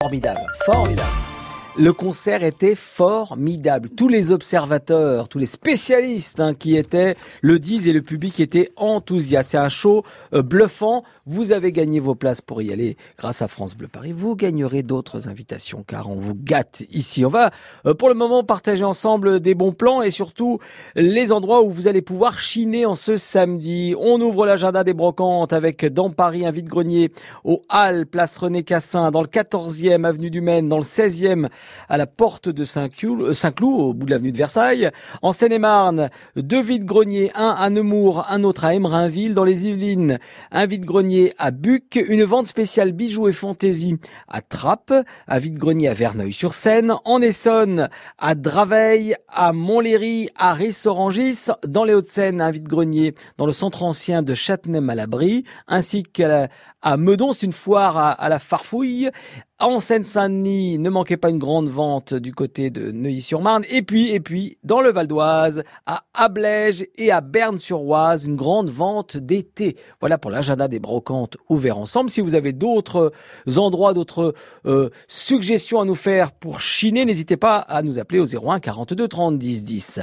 Formidable, formidable. Le concert était formidable. Tous les observateurs, tous les spécialistes hein, qui étaient le disent et le public était enthousiaste. C'est un show euh, bluffant. Vous avez gagné vos places pour y aller grâce à France Bleu Paris. Vous gagnerez d'autres invitations car on vous gâte ici. On va euh, pour le moment partager ensemble des bons plans et surtout les endroits où vous allez pouvoir chiner en ce samedi. On ouvre l'agenda des brocantes avec dans Paris un vide-grenier au Halles, place René Cassin, dans le 14e avenue du Maine, dans le 16e à la porte de euh, Saint-Cloud, au bout de l'avenue de Versailles. En Seine-et-Marne, deux vides-greniers, un à Nemours, un autre à Emerinville. Dans les Yvelines, un vide-grenier à Buc, une vente spéciale bijoux et fantaisie à Trappes, un vide-grenier à Verneuil-sur-Seine, en Essonne, à Draveil, à Montlhéry, à Rissorangis, dans les Hauts-de-Seine, un vide-grenier dans le centre ancien de Châtenay-Malabry, ainsi qu'à Meudon, c'est une foire à la farfouille, en Seine-Saint-Denis, ne manquez pas une grande vente du côté de Neuilly-sur-Marne. Et puis, et puis, dans le Val d'Oise, à Ablège et à Berne-sur-Oise, une grande vente d'été. Voilà pour l'agenda des brocantes ouverts ensemble. Si vous avez d'autres endroits, d'autres euh, suggestions à nous faire pour chiner, n'hésitez pas à nous appeler au 01 42 30 10 10.